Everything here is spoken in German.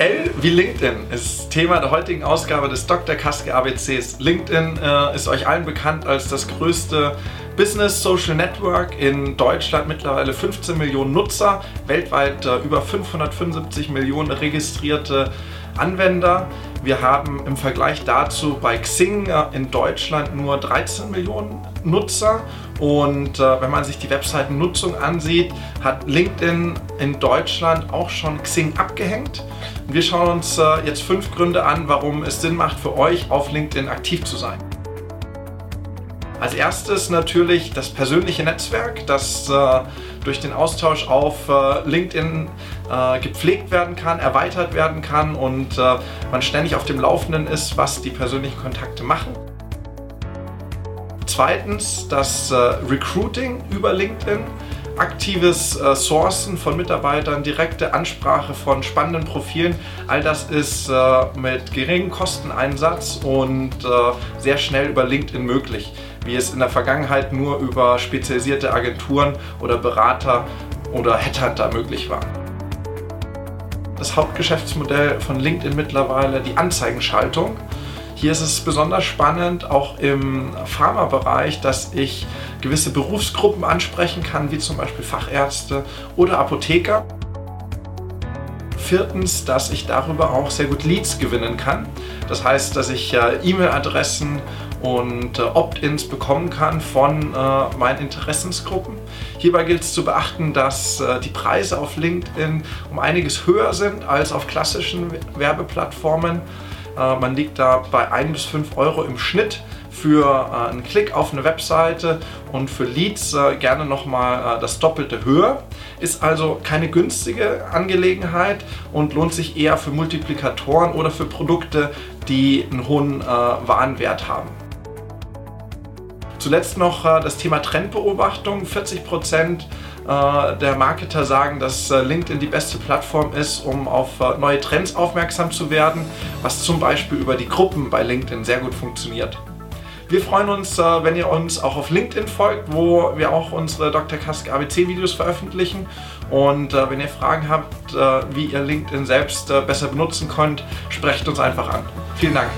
L wie LinkedIn ist Thema der heutigen Ausgabe des Dr. Kaske ABCs. LinkedIn äh, ist euch allen bekannt als das größte Business Social Network in Deutschland, mittlerweile 15 Millionen Nutzer, weltweit äh, über 575 Millionen registrierte Anwender. Wir haben im Vergleich dazu bei Xing äh, in Deutschland nur 13 Millionen Nutzer und äh, wenn man sich die Webseitennutzung ansieht, hat LinkedIn in Deutschland auch schon Xing abgehängt. Wir schauen uns äh, jetzt fünf Gründe an, warum es Sinn macht für euch auf LinkedIn aktiv zu sein. Als erstes natürlich das persönliche Netzwerk, das äh, durch den Austausch auf äh, LinkedIn äh, gepflegt werden kann, erweitert werden kann und äh, man ständig auf dem Laufenden ist, was die persönlichen Kontakte machen. Zweitens das äh, Recruiting über LinkedIn aktives äh, Sourcen von Mitarbeitern, direkte Ansprache von spannenden Profilen. All das ist äh, mit geringem Kosteneinsatz und äh, sehr schnell über LinkedIn möglich, wie es in der Vergangenheit nur über spezialisierte Agenturen oder Berater oder Headhunter möglich war. Das Hauptgeschäftsmodell von LinkedIn mittlerweile die Anzeigenschaltung. Hier ist es besonders spannend, auch im Pharmabereich, dass ich gewisse Berufsgruppen ansprechen kann, wie zum Beispiel Fachärzte oder Apotheker. Viertens, dass ich darüber auch sehr gut Leads gewinnen kann. Das heißt, dass ich E-Mail-Adressen und äh, Opt-ins bekommen kann von äh, meinen Interessensgruppen. Hierbei gilt es zu beachten, dass äh, die Preise auf LinkedIn um einiges höher sind als auf klassischen Werbeplattformen. Äh, man liegt da bei 1 bis 5 Euro im Schnitt für äh, einen Klick auf eine Webseite und für Leads äh, gerne nochmal das Doppelte höher. Ist also keine günstige Angelegenheit und lohnt sich eher für Multiplikatoren oder für Produkte, die einen hohen Warenwert haben. Zuletzt noch das Thema Trendbeobachtung. 40 Prozent äh, der Marketer sagen, dass äh, LinkedIn die beste Plattform ist, um auf äh, neue Trends aufmerksam zu werden, was zum Beispiel über die Gruppen bei LinkedIn sehr gut funktioniert. Wir freuen uns, wenn ihr uns auch auf LinkedIn folgt, wo wir auch unsere Dr. Kask ABC Videos veröffentlichen. Und wenn ihr Fragen habt, wie ihr LinkedIn selbst besser benutzen könnt, sprecht uns einfach an. Vielen Dank.